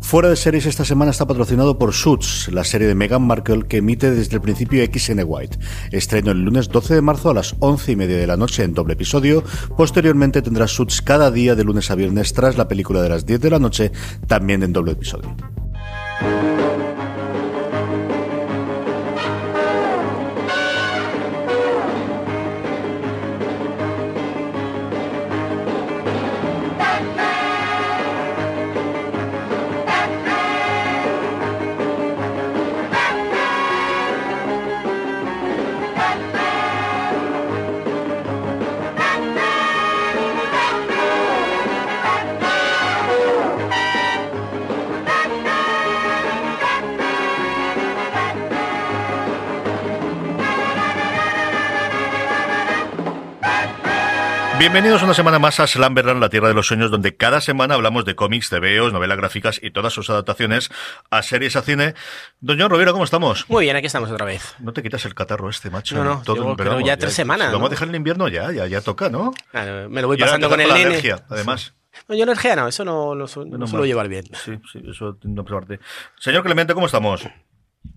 Fuera de series esta semana está patrocinado por Suits, la serie de Meghan Markle que emite desde el principio XN White. Estreno el lunes 12 de marzo a las 11 y media de la noche en doble episodio. Posteriormente tendrá Suits cada día de lunes a viernes tras la película de las 10 de la noche, también en doble episodio. Bienvenidos una semana más a Slamberland, la tierra de los sueños, donde cada semana hablamos de cómics, TVOs, novelas gráficas y todas sus adaptaciones a series, a cine. Don John Rovira, ¿cómo estamos? Muy bien, aquí estamos otra vez. No te quitas el catarro este, macho. No, no, Todo creo ya tres semanas, si Lo vamos a ¿no? dejar en invierno ya, ya, ya toca, ¿no? Ah, me lo voy pasando con el la nene. alergia, además. No, yo alergia no, eso no lo, su- no suelo llevar bien. Sí, sí, eso una parte. Señor Clemente, ¿cómo estamos?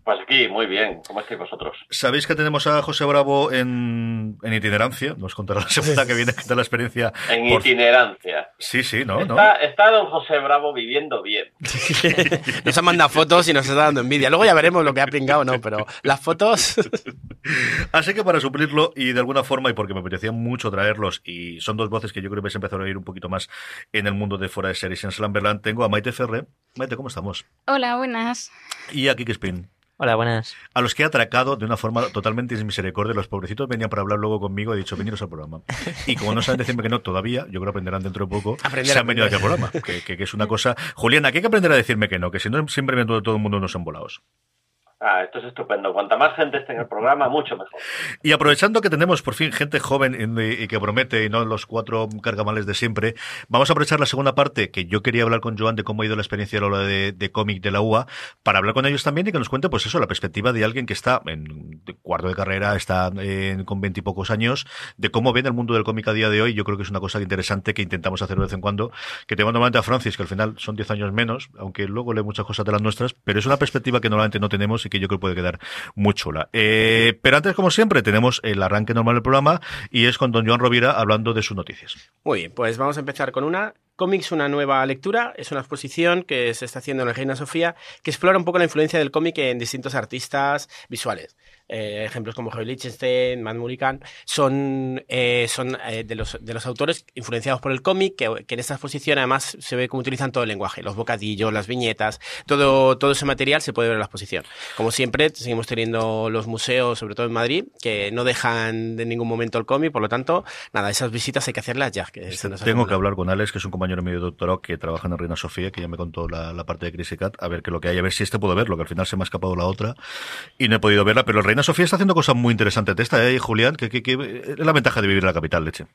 Pues aquí, muy bien. ¿Cómo estáis vosotros? Sabéis que tenemos a José Bravo en, en itinerancia. Nos contará la semana que viene tal la experiencia. En Por- itinerancia. Sí, sí, ¿no? ¿no? Está, está don José Bravo viviendo bien. nos han mandado fotos y nos está dando envidia. Luego ya veremos lo que ha pringado, ¿no? Pero las fotos. Así que para suplirlo y de alguna forma, y porque me apetecía mucho traerlos, y son dos voces que yo creo que vais a empezar a oír un poquito más en el mundo de fuera de series en Slamberland, tengo a Maite Ferre. Maite, ¿cómo estamos? Hola, buenas. Y a Kiki Spin. Hola, buenas. A los que he atracado de una forma totalmente misericordia, los pobrecitos venían para hablar luego conmigo, he dicho, veniros al programa. Y como no saben decirme que no todavía, yo creo que aprenderán dentro de poco, Aprender, se han venido aquí al programa, que, que- que es una cosa... Juliana, que hay que aprender a decirme que no, que si no siempre me todo, todo el mundo unos embolados. Ah, esto es estupendo. Cuanta más gente esté en el programa, mucho mejor. Y aprovechando que tenemos por fin gente joven y y que promete y no los cuatro cargamales de siempre, vamos a aprovechar la segunda parte que yo quería hablar con Joan de cómo ha ido la experiencia hora de, de cómic de la UA para hablar con ellos también y que nos cuente pues eso, la perspectiva de alguien que está en cuarto de carrera, está en- con veintipocos años, de cómo ven el mundo del cómic a día de hoy. Yo creo que es una cosa interesante que intentamos hacer de vez en cuando, que tengo normalmente a Francis, que al final son 10 años menos, aunque luego lee muchas cosas de las nuestras, pero es una perspectiva que normalmente no tenemos y que yo creo que puede quedar muy chula. Eh, pero antes, como siempre, tenemos el arranque normal del programa y es con don Joan Rovira hablando de sus noticias. Muy bien, pues vamos a empezar con una. Cómics, una nueva lectura. Es una exposición que se está haciendo en la Reina Sofía que explora un poco la influencia del cómic en distintos artistas visuales. Eh, ejemplos como Joey Lichtenstein, Matt Murican, son, eh, son eh, de, los, de los autores influenciados por el cómic, que, que en esta exposición además se ve cómo utilizan todo el lenguaje, los bocadillos, las viñetas, todo, todo ese material se puede ver en la exposición. Como siempre, seguimos teniendo los museos, sobre todo en Madrid, que no dejan de ningún momento el cómic, por lo tanto, nada, esas visitas hay que hacerlas ya. Que se nos Tengo que hablar con Alex, que es un compañero mío de doctorado que trabaja en la Reina Sofía, que ya me contó la, la parte de Chris y Cat, a ver qué lo que hay, a ver si este puedo verlo, que al final se me ha escapado la otra y no he podido verla, pero Reina Sofía está haciendo cosas muy interesantes de esta, ¿eh, Julián? Que, que, que es la ventaja de vivir en la capital, leche.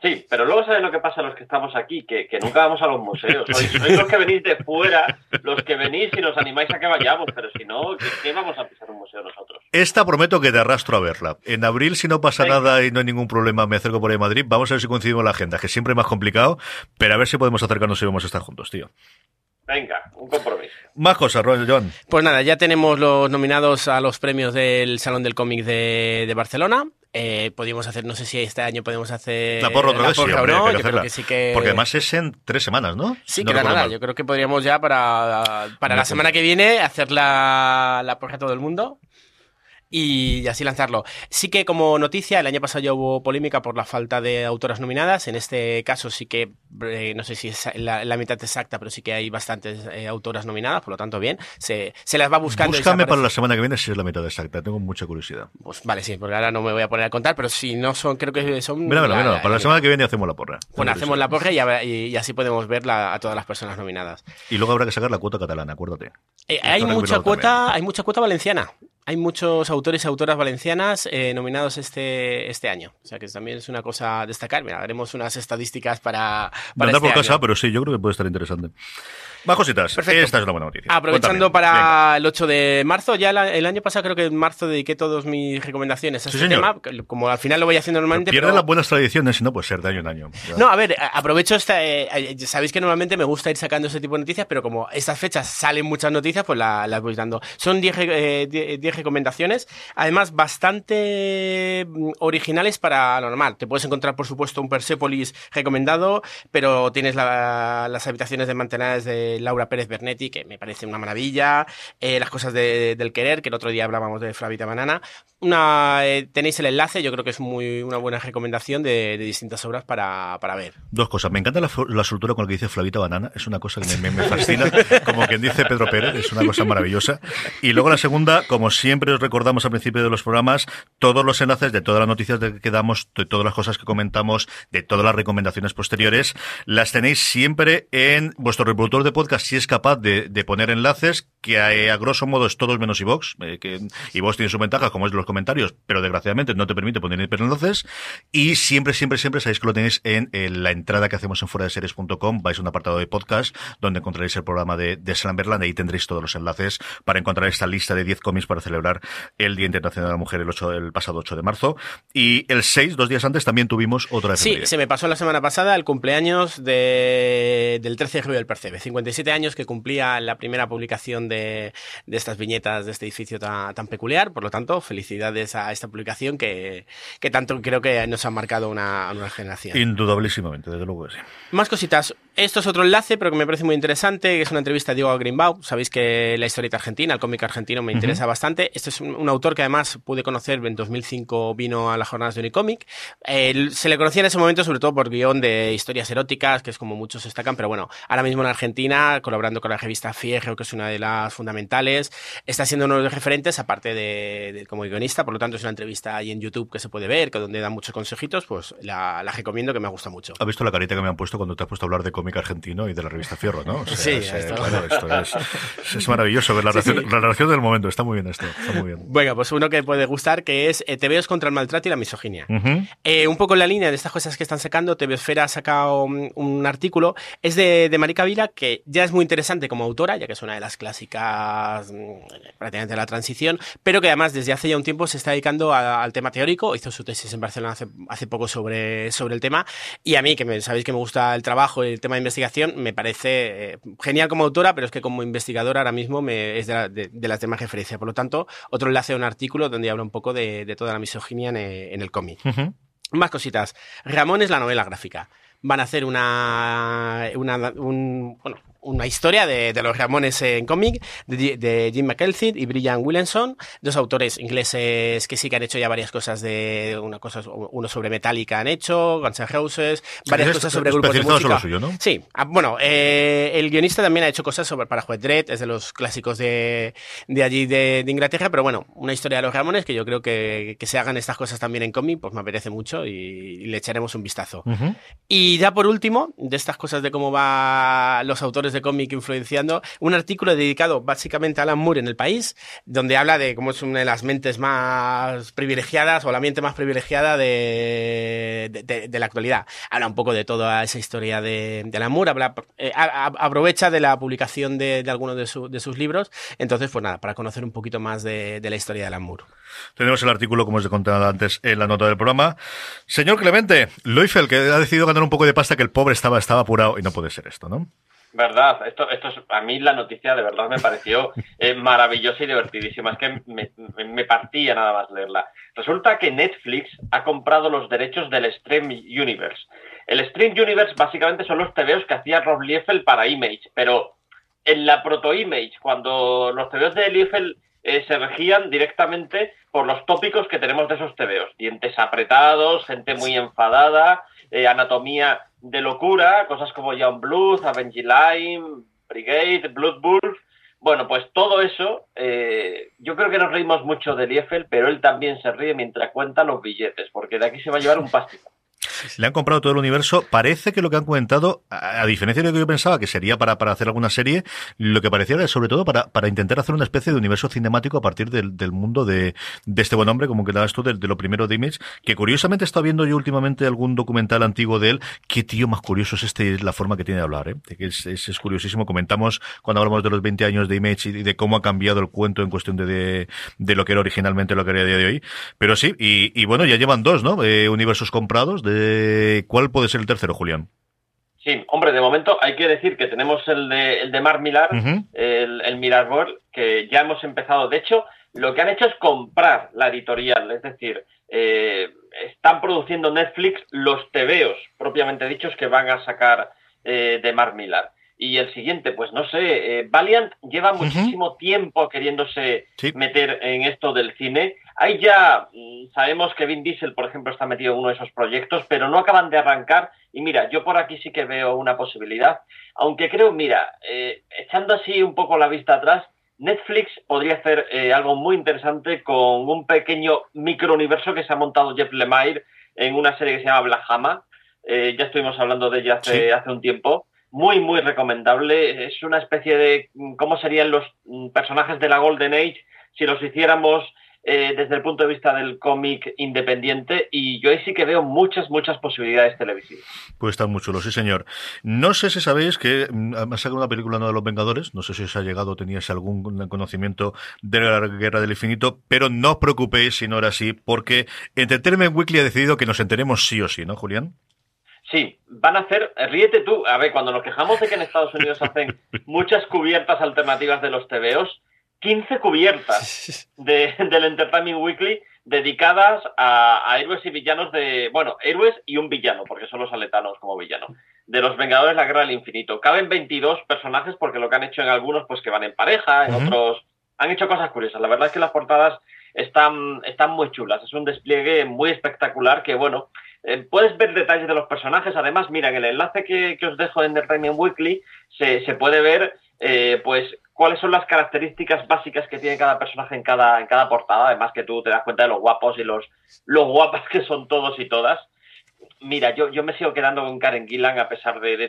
Sí, pero luego sabes lo que pasa a los que estamos aquí, que, que nunca vamos a los museos. Sois, sois los que venís de fuera, los que venís y nos animáis a que vayamos, pero si no, ¿qué, qué vamos a pisar un museo nosotros? Esta prometo que te arrastro a verla. En abril, si no pasa nada y no hay ningún problema, me acerco por ahí a Madrid. Vamos a ver si coincidimos en la agenda, que siempre es más complicado, pero a ver si podemos acercarnos y vamos a estar juntos, tío. Venga, un compromiso. Más cosas, Joan. Pues nada, ya tenemos los nominados a los premios del Salón del Cómic de, de Barcelona. Eh, podríamos hacer, no sé si este año podemos hacer La porra otra vez, sí, porra o hombre, no, yo creo hacerla. que sí que... Porque además es en tres semanas, ¿no? Sí, No nada, mal. yo creo que podríamos ya para, para la semana que viene hacer la, la porra a todo el mundo y así lanzarlo. Sí que como noticia, el año pasado ya hubo polémica por la falta de autoras nominadas. En este caso sí que, eh, no sé si es la, la mitad exacta, pero sí que hay bastantes eh, autoras nominadas, por lo tanto bien. Se, se las va buscando. y Búscame para la semana que viene si es la mitad exacta. Tengo mucha curiosidad. Pues vale, sí, porque ahora no me voy a poner a contar, pero si no son, creo que son... Mira, mira, mira, para la semana que viene hacemos la porra. Bueno, Tengo hacemos la porra y, habrá- y- y así podemos ver la- a todas las personas nominadas. Y luego habrá que sacar la cuota catalana, acuérdate. Eh, hay mucha cuota, también. hay mucha cuota valenciana. Hay muchos autores y autoras valencianas eh, nominados este, este año. O sea que también es una cosa a destacar. Mira, haremos unas estadísticas para, para Andar este por casa, pero sí, yo creo que puede estar interesante. Más cositas. Perfecto. Esta es una buena noticia. Aprovechando Cuéntame. Venga. para el 8 de marzo, ya la- el año pasado creo que en marzo dediqué todas mis recomendaciones a Sí, este señor. tema, como al final lo voy haciendo normalmente. Pierde pero- las buenas tradiciones, si no, pues ser de año en año. No, a ver, aprovecho esta. eh, eh, sabéis que normalmente me gusta ir sacando ese tipo de noticias, pero como estas fechas salen muchas noticias, pues la- las voy dando. Son 10 re- eh, 10 10 recomendaciones, además bastante mm, originales para lo normal. Te puedes encontrar, por supuesto, un Persepolis recomendado, pero tienes la- las habitaciones de manteladas de Laura Pérez Bernetti, que me parece una maravilla. eh, las cosas de- del querer, que el otro día hablábamos de Flavita Banana. Una, eh, tenéis el enlace, yo creo que es muy una buena recomendación de, de distintas obras para, para ver. Dos cosas. Me encanta la, la soltura con la que dice Flavita Banana. Es una cosa que me, me- me fascina. Como quien dice Pedro Pérez. Es una cosa maravillosa. Y luego la segunda, como siempre os recordamos al principio de los programas, todos los enlaces de todas las noticias que damos, de todas las cosas que comentamos, de todas las recomendaciones posteriores, las tenéis siempre en vuestro reproductor de podcast si es capaz de, de poner enlaces, que eh, a, grosso modo es todos menos iVox, eh, que iVox tiene su ventaja, como es los comentarios, pero desgraciadamente no te permite poner hiperenlaces. Y siempre, siempre, siempre sabéis que lo tenéis en, en la entrada que hacemos en fuera de series.com. Vais a un apartado de podcast donde encontraréis el programa de, de Slamberland. Ahí tendréis todos los enlaces para encontrar esta lista de 10 cómics para celebrar el Día Internacional de la Mujer el, 8, el pasado 8 de marzo. Y el 6, dos días antes, también tuvimos otra Sí, efeméride. se me pasó la semana pasada el cumpleaños de, del 13 de julio del Percebe. 57 años que cumplía la primera publicación de, de estas viñetas de este edificio tan, tan peculiar. Por lo tanto, felicidades a esta publicación que, que tanto creo que nos ha marcado una, una generación. Indudabilísimamente, desde luego que sí. Más cositas. Esto es otro enlace, pero que me parece muy interesante, que es una entrevista de Diego Greenbaum. Sabéis que la historieta argentina, el cómic argentino, me interesa bastante. Este es un, un autor que además pude conocer en 2005, vino a las jornadas de Unicomic. Eh, se le conocía en ese momento sobre todo por guion de historias eróticas, que es como muchos destacan, pero bueno, ahora mismo en Argentina, colaborando con la revista Fierro, que es una de las fundamentales, está siendo uno de los referentes, aparte de, de como guionista, por lo tanto es una entrevista ahí en YouTube que se puede ver, que donde da muchos consejitos, pues la, la recomiendo, que me gusta mucho. ¿Has visto la carita que me han puesto cuando te has puesto a hablar de cómic argentino y de la revista Fierro, no? O sea, Sí, es, eh, esto- claro, esto es, es maravilloso ver la, Sí, relación, sí. la relación del momento. Está muy bien esto, está muy bien. Bueno, pues uno que puede gustar, que es eh, TVOs contra el maltrato y la misoginia. Eh, un poco en la línea de estas cosas que están sacando, TVosfera ha sacado un, un artículo, es de, de Marica Vila, que ya es muy interesante como autora, ya que es una de las clásicas mm, prácticamente de la transición, pero que además desde hace ya un tiempo se está dedicando a- al tema teórico, hizo su tesis en Barcelona hace, hace poco sobre, sobre el tema, y a mí, que me, sabéis que me gusta el trabajo y el tema de investigación, me parece eh, genial como autora, pero es que como investigadora ahora mismo me, es de, la- de- de las de más referencia. Por lo tanto, otro enlace a un artículo donde habla un poco de, de toda la misoginia en, en el cómic. Más cositas. Ramón es la novela gráfica. Van a hacer una, una, un- bueno, una historia de, de los Ramones en cómic de, de Jim McElthyd y Brian Williamson, dos autores ingleses que sí que han hecho ya varias cosas de una cosa, uno sobre Metallica han hecho, Guns N' Roses, varias cosas sobre grupos de música. solo suyo, ¿no? Sí, ah, bueno, eh, el guionista también ha hecho cosas sobre para Juez Dredd, es de los clásicos de, de allí de, de Inglaterra, pero bueno, una historia de los Ramones que yo creo que, que se hagan estas cosas también en cómic, pues me apetece mucho y, y le echaremos un vistazo. Y ya por último, de estas cosas de cómo va los autores de cómic influenciando, un artículo dedicado básicamente a Alan Moore en el país, donde habla de cómo es una de las mentes más privilegiadas o la mente más privilegiada de, de, la actualidad. Habla un poco de toda esa historia de, Alan Moore, eh, aprovecha de la publicación de, algunos de, su- de sus libros. Entonces, pues nada, para conocer un poquito más de, de la historia de Alan Moore. Tenemos el artículo, como os he contado antes, en la nota del programa. Señor Clemente, Loifel, que ha decidido ganar un poco de pasta, que el pobre estaba, estaba apurado y no puede ser esto, ¿no? Verdad. Esto, esto es, a mí la noticia de verdad me pareció eh, maravillosa y divertidísima. Es que me, me, partía nada más leerla. Resulta que Netflix ha comprado los derechos del Stream Universe. El Stream Universe básicamente son los TVOs que hacía Rob Liefeld para Image, pero en la proto-Image, cuando los TVOs de Liefeld eh, se regían directamente por los tópicos que tenemos de esos TVOs. Dientes apretados, gente muy enfadada, eh, anatomía de locura, cosas como Young Blues, Avenging Line, Brigade, Blood Wolf. Bueno, pues todo eso, eh, yo creo que nos reímos mucho de Liefeld, pero él también se ríe mientras cuenta los billetes, porque de aquí se va a llevar un pastito. Le han comprado todo el universo. Parece que lo que han comentado, a, diferencia de lo que yo pensaba que sería para, para hacer alguna serie, lo que parecía era sobre todo para, para intentar hacer una especie de universo cinemático a partir del, del mundo de, de, este buen hombre, como que dabas tú, de, de, lo primero de Image, que curiosamente he viendo yo últimamente algún documental antiguo de él. Qué tío más curioso es este, la forma que tiene de hablar, ¿eh? Es, es, curiosísimo. Comentamos cuando hablamos de los 20 años de Image y de cómo ha cambiado el cuento en cuestión de, de, de lo que era originalmente lo que era a día de hoy. Pero sí, y, y bueno, ya llevan dos, ¿no? Eh, universos comprados de ¿Cuál puede ser el tercero, Julián? Sí, hombre, de momento hay que decir que tenemos el de, el de Mar Millar, uh -huh. el, el Mirarbol, que ya hemos empezado. De hecho, lo que han hecho es comprar la editorial, es decir, eh, están produciendo Netflix los tebeos propiamente dichos que van a sacar eh, de Mar Millar. Y el siguiente, pues no sé, eh, Valiant lleva muchísimo uh -huh. tiempo queriéndose sí. meter en esto del cine. Ahí ya mm, sabemos que Vin Diesel, por ejemplo, está metido en uno de esos proyectos, pero no acaban de arrancar. Y mira, yo por aquí sí que veo una posibilidad. Aunque creo, mira, eh, echando así un poco la vista atrás, Netflix podría hacer eh, algo muy interesante con un pequeño microuniverso que se ha montado Jeff Lemire en una serie que se llama Blahama. Eh, ya estuvimos hablando de ella hace, sí. hace un tiempo muy, muy recomendable. Es una especie de cómo serían los personajes de la Golden Age si los hiciéramos eh, desde el punto de vista del cómic independiente y yo ahí sí que veo muchas, muchas posibilidades televisivas. Pues está muy chulo, sí señor. No sé si sabéis que ha sacado una película no de los Vengadores, no sé si os ha llegado, teníais algún conocimiento de la Guerra del Infinito, pero no os preocupéis si no era así, porque Entertainment Weekly ha decidido que nos enteremos sí o sí, ¿no, Julián? Sí, van a hacer, ríete tú, a ver, cuando nos quejamos de que en Estados Unidos hacen muchas cubiertas alternativas de los TVOs, 15 cubiertas de, del Entertainment Weekly dedicadas a, a, héroes y villanos de, bueno, héroes y un villano, porque son los aletanos como villano, de los Vengadores la Guerra del Infinito. Caben 22 personajes porque lo que han hecho en algunos, pues que van en pareja, en uh -huh. otros han hecho cosas curiosas. La verdad es que las portadas están, están muy chulas, es un despliegue muy espectacular que, bueno, eh, puedes ver detalles de los personajes. Además, mira, en el enlace que, os dejo en Entertainment Weekly se, puede ver, eh, pues, cuáles son las características básicas que tiene cada personaje en cada, en cada portada. Además, que tú te das cuenta de los guapos y los, los guapas que son todos y todas. Mira, yo, yo me sigo quedando con Karen Gillan a pesar de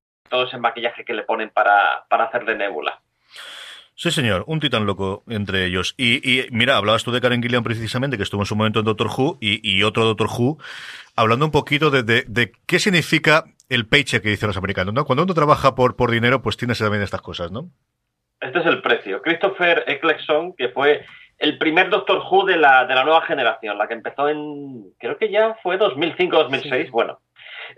Todo ese maquillaje que le ponen para, para hacer de Nebula. Sí, señor, un titán loco entre ellos. Y, y, mira, hablabas tú de Karen Gillian precisamente, que estuvo en su momento en Doctor Who, y, y otro Doctor Who, hablando un poquito de, de, de, qué significa el paycheck que dicen los americanos, ¿no? Cuando uno trabaja por, por dinero, pues tienes también estas cosas, ¿no? Este es el precio. Christopher Eccleston, que fue el primer Doctor Who de la, de la nueva generación, la que empezó en, creo que ya fue 2005-2006, sí. bueno,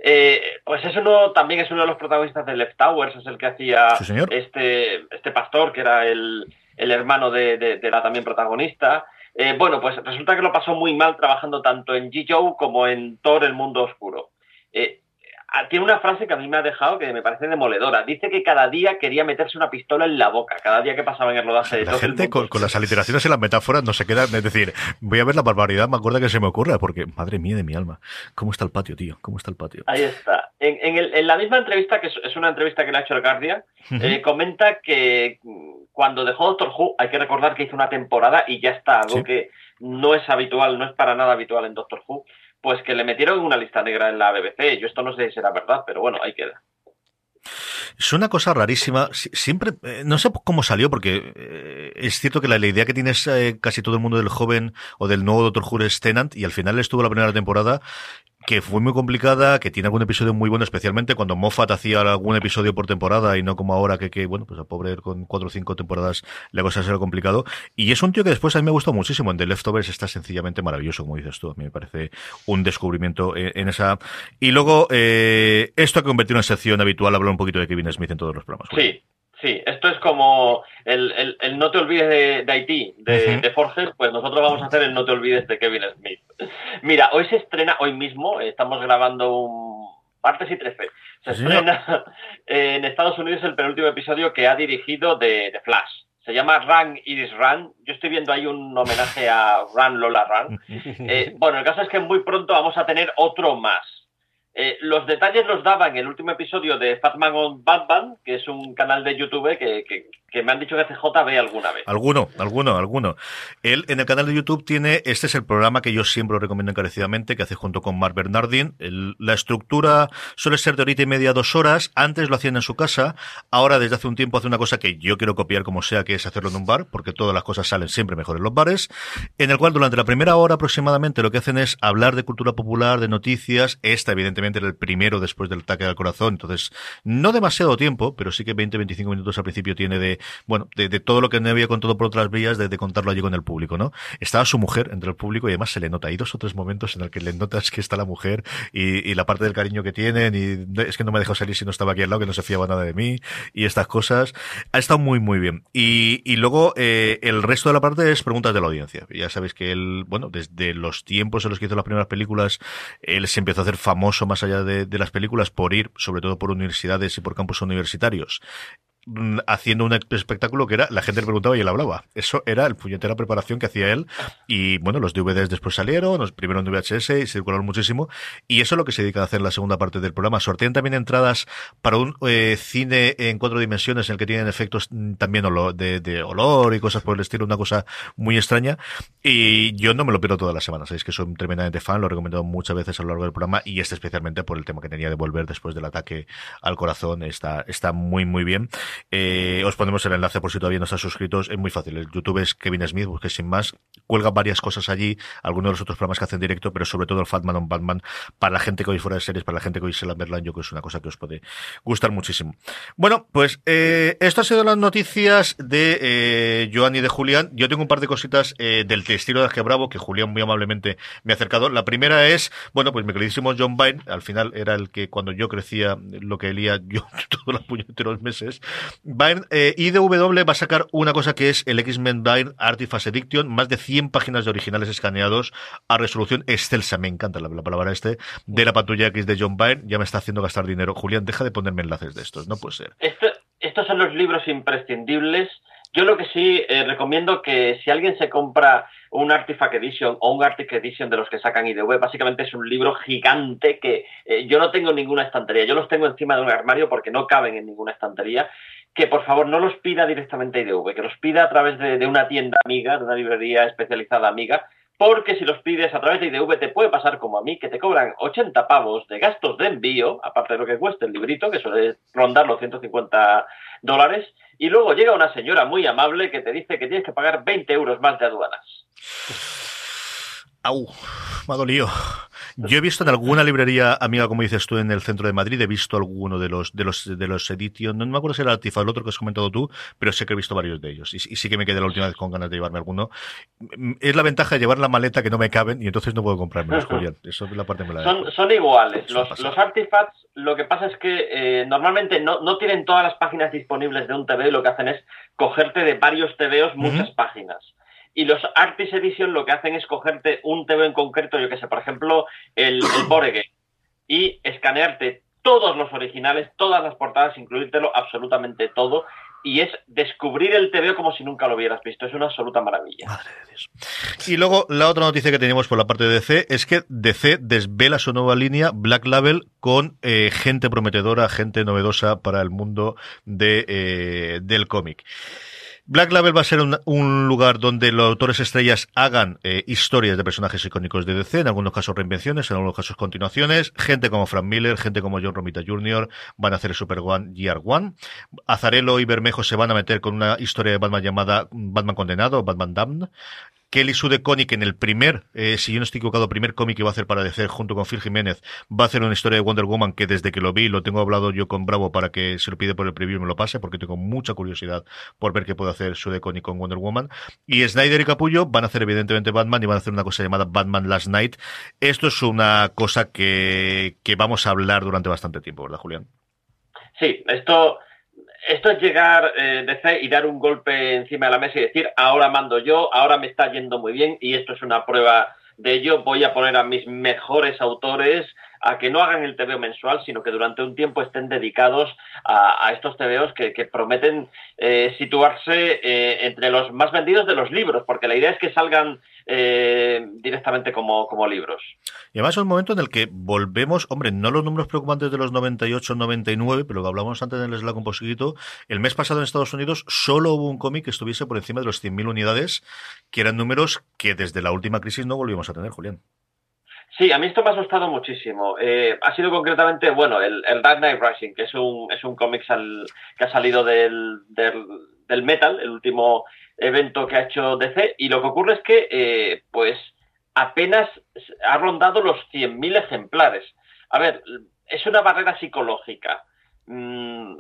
eh, pues es uno, también es uno de los protagonistas de Left Towers, es el que hacía sí, este, este pastor, que era el, el hermano de, de, de, la también protagonista. Eh, bueno, pues resulta que lo pasó muy mal trabajando tanto en G. Joe como en Thor, el mundo oscuro. Eh, tiene una frase que a mí me ha dejado que me parece demoledora. Dice que cada día quería meterse una pistola en la boca, cada día que pasaba en el rodaje de La gente con, las aliteraciones y las metáforas no se queda, es decir, voy a ver la barbaridad, me acuerdo que se me ocurra, porque madre mía de mi alma, ¿cómo está el patio, tío? ¿Cómo está el patio? Ahí está. En, la misma entrevista, que es una entrevista que le ha hecho el Guardian, eh, comenta que cuando dejó Doctor Who, hay que recordar que hizo una temporada y ya está, algo que no es habitual, no es para nada habitual en Doctor Who pues que le metieron una lista negra en la BBC. Yo esto no sé si será verdad, pero bueno, ahí queda. Es una cosa rarísima. Siempre, eh, no sé cómo salió, porque eh, es cierto que la, idea que tienes eh, casi todo el mundo del joven o del nuevo Doctor Who es Tennant, y al final estuvo la primera temporada que fue muy complicada, que tiene algún episodio muy bueno, especialmente cuando Moffat hacía algún episodio por temporada y no como ahora que, que bueno, pues a pobre con cuatro o cinco temporadas la cosa será complicado. Y es un tío que después a mí me gustó muchísimo. En The Leftovers está sencillamente maravilloso, como dices tú. A mí me parece un descubrimiento en, esa. Y luego, eh, esto ha convertido en una sección habitual, hablar un poquito de Kevin Smith en todos los programas. Sí, Sí, esto es como el, el, no te olvides de, Haití, de, de, Forges, pues nosotros vamos a hacer el no te olvides de Kevin Smith. Mira, hoy se estrena, hoy mismo, estamos grabando un martes y 13, se estrena en Estados Unidos el penúltimo episodio que ha dirigido de, de Flash. Se llama Run Iris Run. Yo estoy viendo ahí un homenaje a Run Lola Run. Eh, bueno, el caso es que muy pronto vamos a tener otro más. Eh, los detalles los daba en el último episodio de Fatman on Batman, que es un canal de YouTube que, que, me han dicho que CJ ve alguna vez. Alguno, alguno, alguno. Él en el canal de YouTube tiene, este es el programa que yo siempre lo recomiendo encarecidamente, que hace junto con Mark Bernardin. la estructura suele ser de horita y media, dos horas. Antes lo hacían en su casa, ahora desde hace un tiempo hace una cosa que yo quiero copiar como sea, que es hacerlo en un bar, porque todas las cosas salen siempre mejor en los bares, en el cual durante la primera hora aproximadamente lo que hacen es hablar de cultura popular, de noticias, esta evidentemente era el primero después del ataque al corazón, entonces no demasiado tiempo, pero sí que 20-25 minutos al principio tiene de, bueno, de, todo lo que no había contado por otras vías, de, contarlo allí con el público, ¿no? Estaba su mujer entre el público y además se le nota, hay dos o tres momentos en el que le notas que está la mujer y, la parte del cariño que tienen y es que no me dejó salir si no estaba aquí al lado, que no se fiaba nada de mí y estas cosas. Ha estado muy, muy bien. Y, luego eh, el resto de la parte es preguntas de la audiencia. Ya sabéis que él, bueno, desde los tiempos en los que hizo las primeras películas, él se empezó a hacer famoso más allá de, de, las películas por ir, sobre todo por universidades y por campus universitarios, haciendo un espectáculo que era, la gente le preguntaba y él hablaba. Eso era el puñetera preparación que hacía él. Y bueno, los DVDs después salieron, los primero en VHS y circularon muchísimo. Y eso es lo que se dedica a hacer en la segunda parte del programa. Sortean también entradas para un eh, cine en cuatro dimensiones en el que tienen efectos mm, también de, de, olor y cosas por el estilo, una cosa muy extraña. Y yo no me lo pierdo todas las semanas. Sabéis que soy tremendamente fan, lo he recomendado muchas veces a lo largo del programa y este especialmente por el tema que tenía de volver después del ataque al corazón. Está, está muy, muy bien. Eh, os ponemos el enlace por si todavía no estás suscritos. Es muy fácil. El YouTube es Kevin Smith, busque sin más. Cuelga varias cosas allí, algunos de los otros programas que hacen directo, pero sobre todo el Fatman on Batman para la gente que hoy fuera de series, para la gente que hoy se la yo creo que es una cosa que os puede gustar muchísimo. Bueno, pues eh, esto ha sido las noticias de eh, Joan y de Julián. Yo tengo un par de cositas eh, del estilo de que Bravo, que Julián muy amablemente me ha acercado. La primera es, bueno, pues mi queridísimo John Byrne, al final era el que cuando yo crecía, lo que leía yo todos los puñeteros meses, Byrne, eh, IDW va a sacar una cosa que es el X-Men Byrne Artifact Edition, más de 100 páginas de originales escaneados a resolución excelsa, me encanta la, palabra este, de la patrulla X de John Byrne, ya me está haciendo gastar dinero. Julián, deja de ponerme enlaces de estos, no puede ser. estos son los libros imprescindibles. Yo lo que sí eh, recomiendo que si alguien se compra un Artifact Edition o un Artifact Edition de los que sacan IDW, básicamente es un libro gigante que eh, yo no tengo en ninguna estantería. Yo los tengo encima de un armario porque no caben en ninguna estantería que por favor no los pida directamente a IDV, que los pida a través de, una tienda amiga, de una librería especializada amiga, porque si los pides a través de IDV te puede pasar como a mí, que te cobran 80 pavos de gastos de envío, aparte de lo que cuesta el librito, que suele rondar los 150 dólares, y luego llega una señora muy amable que te dice que tienes que pagar 20 euros más de aduanas. Au, me ha dolido. Yo he visto en alguna librería amiga, como dices tú, en el centro de Madrid, he visto alguno de los de los de los Edition, no me acuerdo si era Artifa el otro que has comentado tú, pero sé que he visto varios de ellos. Y, sí que me quedé la última vez con ganas de llevarme alguno. Es la ventaja de llevar la maleta que no me caben y entonces no puedo comprarme los Julián. Eso es la parte me la son, son iguales. Los, los, artifacts, lo que pasa es que eh, normalmente no, no tienen todas las páginas disponibles de un TV y lo que hacen es cogerte de varios TVOs muchas páginas. Y los Artist Edition lo que hacen es cogerte un TV en concreto, yo que sé, por ejemplo, el, el y escanearte todos los originales, todas las portadas, incluírtelo absolutamente todo. Y es descubrir el TVO como si nunca lo hubieras visto. Es una absoluta maravilla. Madre de Dios. Y luego, la otra noticia que tenemos por la parte de DC es que DC desvela su nueva línea Black Label con eh, gente prometedora, gente novedosa para el mundo de, eh, del cómic. Black Label va a ser un, lugar donde los autores estrellas hagan eh, historias de personajes icónicos de DC, en algunos casos reinvenciones, en algunos casos continuaciones. Gente como Frank Miller, gente como John Romita Jr. van a hacer Super One Year One. Azarelo y Bermejo se van a meter con una historia de Batman llamada Batman Condenado, Batman Damned. Kelly Sue DeConnick en el primer, eh, si yo no estoy equivocado, primer cómic que va a hacer para DC junto con Phil Jiménez, va a hacer una historia de Wonder Woman que desde que lo vi lo tengo hablado yo con Bravo para que se lo pide por el preview y me lo pase porque tengo mucha curiosidad por ver qué puede hacer Sue DeConnick con Wonder Woman. Y Snyder y Capullo van a hacer evidentemente Batman y van a hacer una cosa llamada Batman Last Night. Esto es una cosa que, que vamos a hablar durante bastante tiempo, ¿verdad, Julián? Sí, esto esto es llegar eh, DC y dar un golpe encima de la mesa y decir, ahora mando yo, ahora me está yendo muy bien y esto es una prueba de ello. Voy a poner a mis mejores autores a que no hagan el TVO mensual, sino que durante un tiempo estén dedicados a, estos TVOs que, prometen eh, situarse eh, entre los más vendidos de los libros, porque la idea es que salgan eh, directamente como, como libros. Y además es un momento en el que volvemos, hombre, no los números preocupantes de los 98, 99, pero lo que hablábamos antes en el Slack un poquito, el mes pasado en Estados Unidos solo hubo un cómic que estuviese por encima de los 100.000 unidades, que eran números que desde la última crisis no volvimos a tener, Julián. Sí, a mí esto me ha asustado muchísimo. Eh, ha sido concretamente, bueno, el, Dark Knight Rising, que es un, es un cómic que ha salido del, del, Metal, el último evento que ha hecho DC, y lo que ocurre es que, eh, pues, apenas ha rondado los 100.000 ejemplares. A ver, es una barrera psicológica. Mm,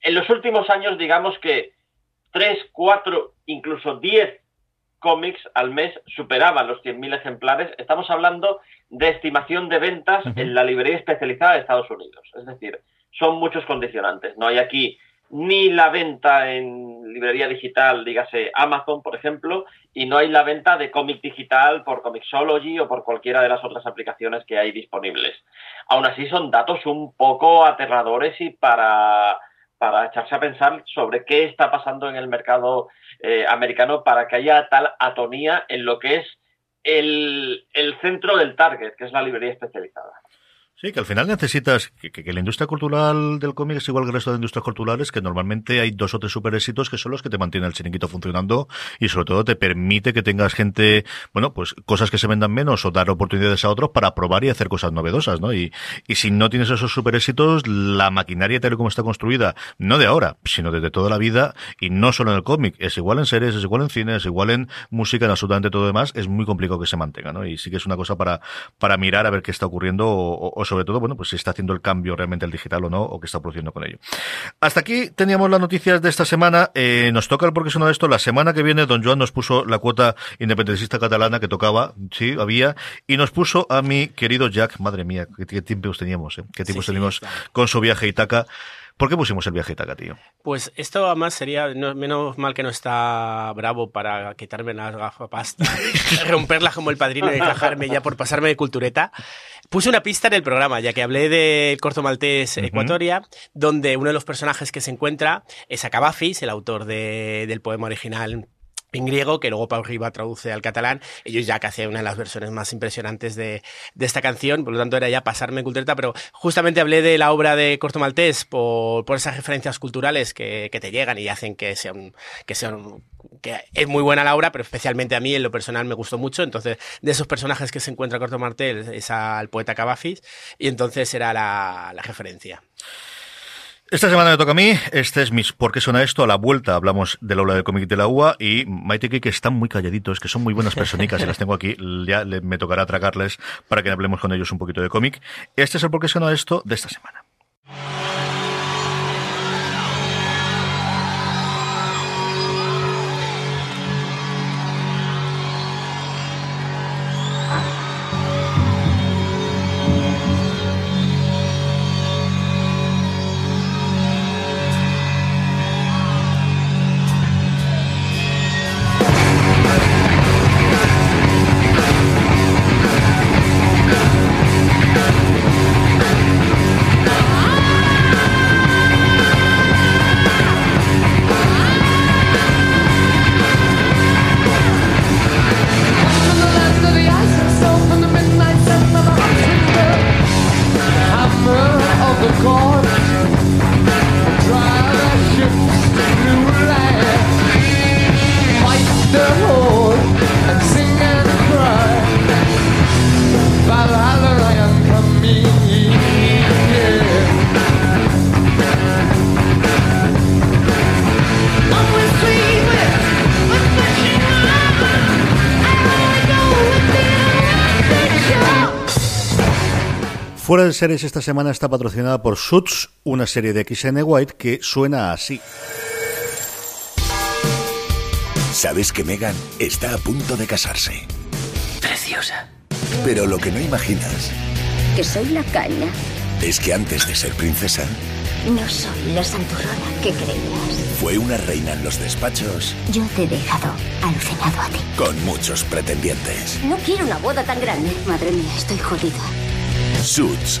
en los últimos años, digamos que 3, 4, incluso 10 cómics al mes superaban los 100.000 ejemplares. Estamos hablando de estimación de ventas en la librería especializada de Estados Unidos. Es decir, son muchos condicionantes. No hay aquí ni la venta en librería digital, dígase Amazon, por ejemplo, y no hay la venta de cómic digital por Comixology o por cualquiera de las otras aplicaciones que hay disponibles. Aún así, son datos un poco aterradores y para para echarse a pensar sobre qué está pasando en el mercado eh, americano para que haya tal atonía en lo que es el, el centro del target, que es la librería especializada. Sí, que al final necesitas que, la industria cultural del cómic es igual que el resto de industrias culturales, que normalmente hay dos o tres super éxitos que son los que te mantienen el chiringuito funcionando y sobre todo te permite que tengas gente, bueno, pues cosas que se vendan menos o dar oportunidades a otros para probar y hacer cosas novedosas, ¿no? Y, y si no tienes esos super éxitos, la maquinaria tal y como está construida, no de ahora, sino desde toda la vida y no solo en el cómic, es igual en series, es igual en cine, es igual en música, en absolutamente todo demás, es muy complicado que se mantenga, ¿no? Y sí que es una cosa para, para mirar a ver qué está ocurriendo o sobre todo, bueno, pues si está haciendo el cambio realmente el digital o no, o qué está produciendo con ello. Hasta aquí teníamos las noticias de esta semana. Eh, nos toca el porque es uno de esto. La semana que viene, don Joan nos puso la cuota independentista catalana que tocaba, sí, había, y nos puso a mi querido Jack, madre mía, qué, tiempos teníamos, ¿eh? qué tiempos teníamos con su viaje a Itaca. ¿Por qué pusimos el viaje a tío? Pues esto además sería, menos mal que no está bravo para quitarme las gafapasta, romperla como el padrino y dejarme ya por pasarme de cultureta. Puse una pista en el programa, ya que hablé del corto maltés Ecuatoria, donde uno de los personajes que se encuentra es Acabafis, el autor del poema original en griego, que luego Pau Riba traduce al catalán. Ellos ya que hacen una de las versiones más impresionantes de, de, esta canción, por lo tanto era ya pasarme cultureta, pero justamente hablé de la obra de Corto Maltés por, por esas referencias culturales que, que, te llegan y hacen que sean, que sean, que es muy buena la obra, pero especialmente a mí en lo personal me gustó mucho. Entonces, de esos personajes que se encuentra Corto Maltés es al poeta Cavafis y entonces era la, la referencia. Esta semana me toca a mí, este es mis ¿Por qué suena esto? A la vuelta hablamos del aula del cómic de la UA y Maite que están muy calladitos, que son muy buenas personicas y las tengo aquí, ya me tocará tragarles para que hablemos con ellos un poquito de cómic. Este es el ¿Por qué suena esto? de esta semana. De series esta semana está patrocinada por Suits, una serie de XN White que suena así. Sabes que Megan está a punto de casarse. Preciosa. Pero lo que no imaginas Que soy la caña. es que antes de ser princesa, No soy la santurrona que creías. fue una reina en los despachos Yo te he dejado alucinado a ti. con muchos pretendientes. No quiero una boda tan grande. Madre mía, estoy jodida. Suits,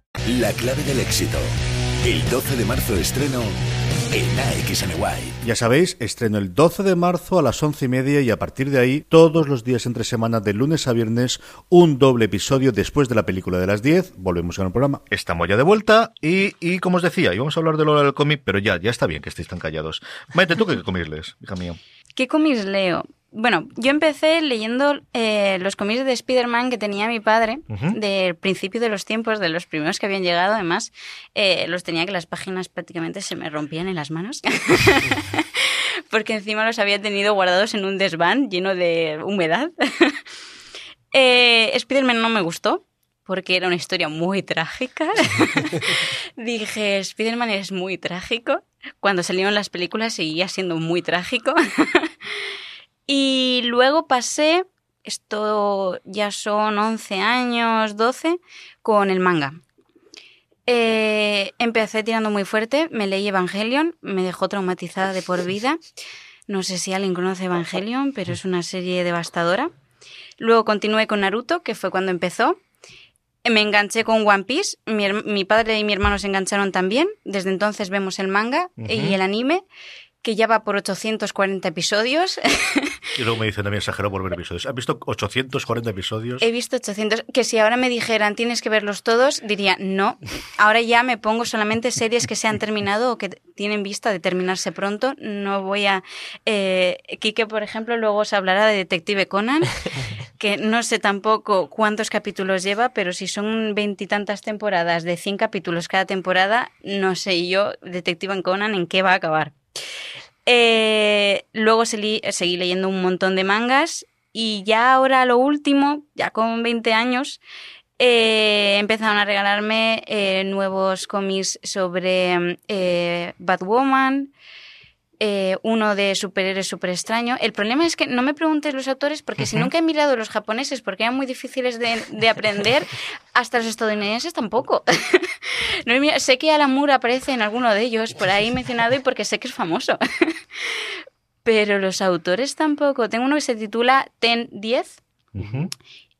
La clave del éxito. El 12 de marzo estreno en AXNY. Ya sabéis, estreno el 12 de marzo a las once y media y a partir de ahí, todos los días entre semana, de lunes a viernes, un doble episodio después de la película de las 10. Volvemos con el programa. Estamos ya de vuelta y, y como os decía, íbamos a hablar de lo del cómic, pero ya, ya está bien que estéis tan callados. Maite, ¿tú qué cómics lees, hija mía? ¿Qué cómics leo? Bueno, yo empecé leyendo eh, los cómics de Spider-Man que tenía mi padre del principio de los tiempos, de los primeros que habían llegado. Además, eh, los tenía que las páginas prácticamente se me rompían en las manos. Porque encima los había tenido guardados en un desván lleno de humedad. eh, Spider-Man no me gustó porque era una historia muy trágica. Dije, Spider-Man es muy trágico. Cuando salieron las películas seguía siendo muy trágico. Y luego pasé, esto ya son 11 años, 12, con el manga. Eh, empecé tirando muy fuerte, me leí Evangelion, me dejó traumatizada de por vida. No sé si alguien conoce Evangelion, pero es una serie devastadora. Luego continué con Naruto, que fue cuando empezó. Me enganché con One Piece. Mi, mi padre y mi hermano se engancharon también. Desde entonces vemos el manga y el anime, que ya va por 840 episodios. Y luego me dicen también exagero por ver episodios. ¿Has visto 840 episodios? He visto 800. Que si ahora me dijeran tienes que verlos todos, diría no. Ahora ya me pongo solamente series que se han terminado o que tienen vista de terminarse pronto. No voy a. Eh, Quique, por ejemplo, luego os hablará de Detective Conan, que no sé tampoco cuántos capítulos lleva, pero si son veintitantas temporadas de 100 capítulos cada temporada, no sé yo, Detective Conan, en qué va a acabar. Eh, luego seguí, seguí leyendo un montón de mangas y ya ahora lo último, ya con 20 años, eh, empezaron a regalarme eh, nuevos cómics sobre eh, Batwoman, eh, uno de superhéroes super extraño. El problema es que no me preguntes los autores porque si nunca he mirado los japoneses porque eran muy difíciles de, de aprender, hasta los estadounidenses tampoco. No sé que Alan Moore aparece en alguno de ellos, por ahí mencionado y porque sé que es famoso. Pero los autores tampoco. Tengo uno que se titula Ten 10 Ujú.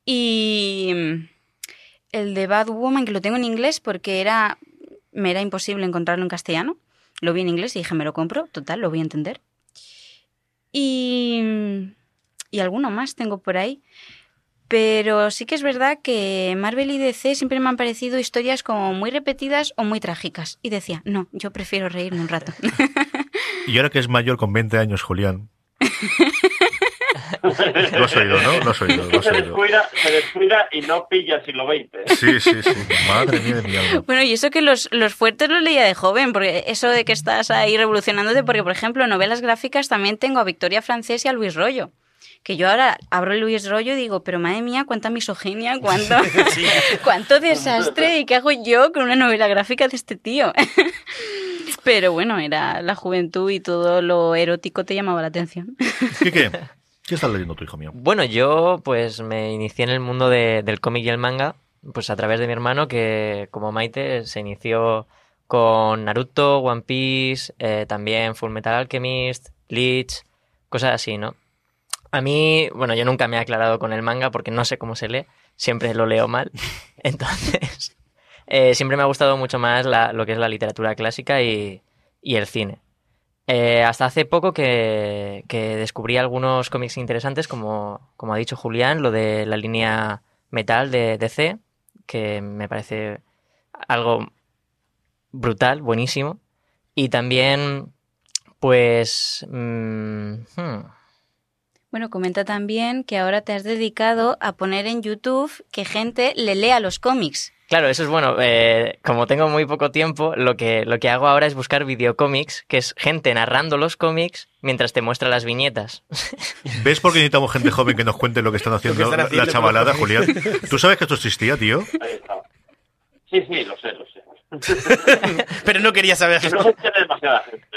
y mm, el de Batwoman, que lo tengo en inglés porque era me era imposible encontrarlo en castellano. Lo vi en inglés y dije, me lo compro, total, lo voy a entender. Y, y alguno más tengo por ahí. Pero sí que es verdad que Marvel y DC siempre me han parecido historias como muy repetidas o muy trágicas. Y decía, no, yo prefiero reírme un rato. Y ahora que es mayor con 20 años, Julián. Lo has oído, ¿no? Lo has oído, lo has se, descuida, se descuida y no pilla el siglo XX. Sí, sí, sí. Madre mía de mi alma. Bueno, y eso que los, los fuertes los leía de joven, porque eso de que estás ahí revolucionándote, porque por ejemplo, novelas gráficas también tengo a Victoria Francés y a Luis Rollo. Que yo ahora abro el Luis Rollo y digo, pero madre mía, cuánta misoginia, cuánto, cuánto desastre, ¿y qué hago yo con una novela gráfica de este tío? Pero bueno, era la juventud y todo lo erótico te llamaba la atención. Quique, ¿qué estás leyendo tu hijo mío? Bueno, yo pues me inicié en el mundo de- del cómic y el manga, pues a través de mi hermano que como Maite se inició con Naruto, One Piece, eh, también Full Metal Alchemist, Bleach, cosas así, ¿no? A mí, bueno, yo nunca me he aclarado con el manga porque no sé cómo se lee, siempre lo leo mal. Entonces, eh, siempre me ha gustado mucho más la- lo que es la literatura clásica y, y el cine. Eh, hasta hace poco que, descubrí algunos cómics interesantes, como, como ha dicho Julián, lo de la línea metal de DC, que me parece algo brutal, buenísimo. Y también, pues... mm, hmm, Bueno, comenta también que ahora te has dedicado a poner en YouTube que gente le lea los cómics. Claro, eso es bueno. eh, como tengo muy poco tiempo, lo que, lo que hago ahora es buscar videocómics, que es gente narrando los cómics mientras te muestra las viñetas. ¿Ves por qué necesitamos gente joven que nos cuente lo que están haciendo, están la- haciendo la chavalada, Julián? ¿Tú sabes que esto existía, tío? Ahí está. Sí, sí, lo sé, lo sé. Pero no quería saber. Que no se demasiada gente.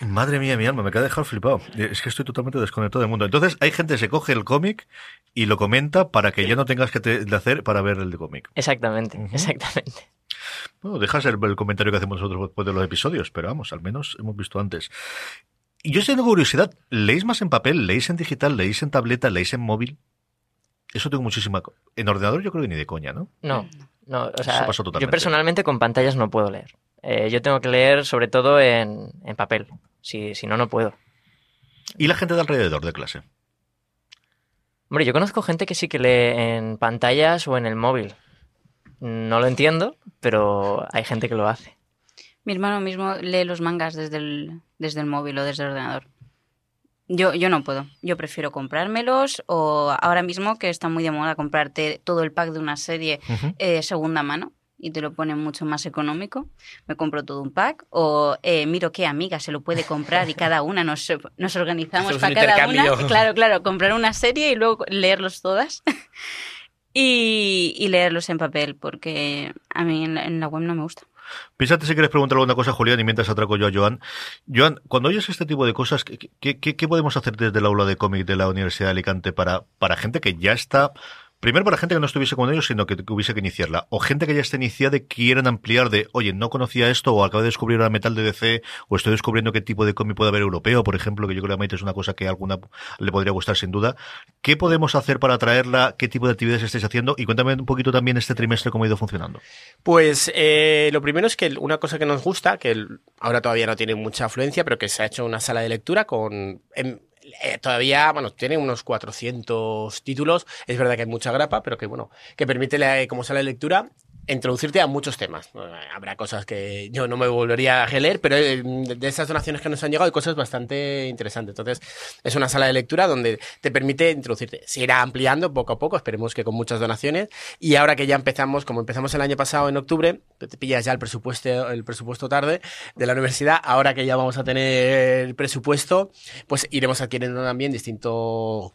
¿Eh? Madre mía, mi alma, me acaba de dejar flipado. Es que estoy totalmente desconectado del mundo. Entonces, hay gente que se coge el cómic y lo comenta para que ya no tengas que te- de hacer para ver el de cómic. Exactamente, exactamente. Bueno, dejas el, el comentario que hacemos nosotros después de los episodios, pero vamos, al menos hemos visto antes. Y yo tengo curiosidad, ¿leéis más en papel? ¿Leéis en digital? ¿Leéis en tableta? ¿Leéis en móvil? Eso tengo muchísima... En ordenador yo creo que ni de coña, ¿no? No, no, o Eso sea, pasó totalmente. yo personalmente con pantallas no puedo leer. Eh, yo tengo que leer sobre todo en, en papel. Si, si no, no puedo. ¿Y la gente de alrededor de clase? Hombre, yo conozco gente que sí que lee en pantallas o en el móvil. No lo entiendo, pero hay gente que lo hace. Mi hermano mismo lee los mangas desde el, desde el móvil o desde el ordenador. Yo, yo no puedo. Yo prefiero comprármelos o ahora mismo que está muy de moda comprarte todo el pack de una serie Ujú. eh, segunda mano y te lo ponen mucho más económico. Me compro todo un pack o eh, miro qué amiga se lo puede comprar y cada una nos, nos organizamos Hacemos un para cada una. Claro, claro, comprar una serie y luego leerlos todas. y, y leerlos en papel porque a mí en la, en la web no me gusta. Piénsate si quieres preguntar alguna cosa, Julián, y mientras atraco yo a Joan. Joan, cuando oyes este tipo de cosas, ¿qué, qué- qué- qué podemos hacer desde el aula de cómic de la Universidad de Alicante para, para gente que ya está... Primero para gente que no estuviese con ellos, sino que, hubiese que iniciarla. O gente que ya está iniciada y quieren ampliar de, oye, no conocía esto, o acabo de descubrir la metal de DC, o estoy descubriendo qué tipo de cómic puede haber europeo, por ejemplo, que yo creo que Maite es una cosa que a alguna le podría gustar sin duda. ¿Qué podemos hacer para atraerla? ¿Qué tipo de actividades estáis haciendo? Y cuéntame un poquito también este trimestre cómo ha ido funcionando. Pues eh, lo primero es que una cosa que nos gusta, que ahora todavía no tiene mucha afluencia, pero que se ha hecho una sala de lectura con... em, eh, todavía, bueno, tiene unos 400 títulos. Es verdad que hay mucha grapa, pero que, bueno, que permite la- como sala de lectura introducirte a muchos temas. Habrá cosas que yo no me volvería a leer, pero eh, de esas donaciones que nos han llegado hay cosas bastante interesantes. Entonces, es una sala de lectura donde te permite introducirte. Se irá ampliando poco a poco, esperemos que con muchas donaciones. Y ahora que ya empezamos, como empezamos el año pasado en octubre, te pillas ya el presupuesto, el presupuesto tarde de la universidad, ahora que ya vamos a tener el presupuesto, pues iremos adquiriendo también distintos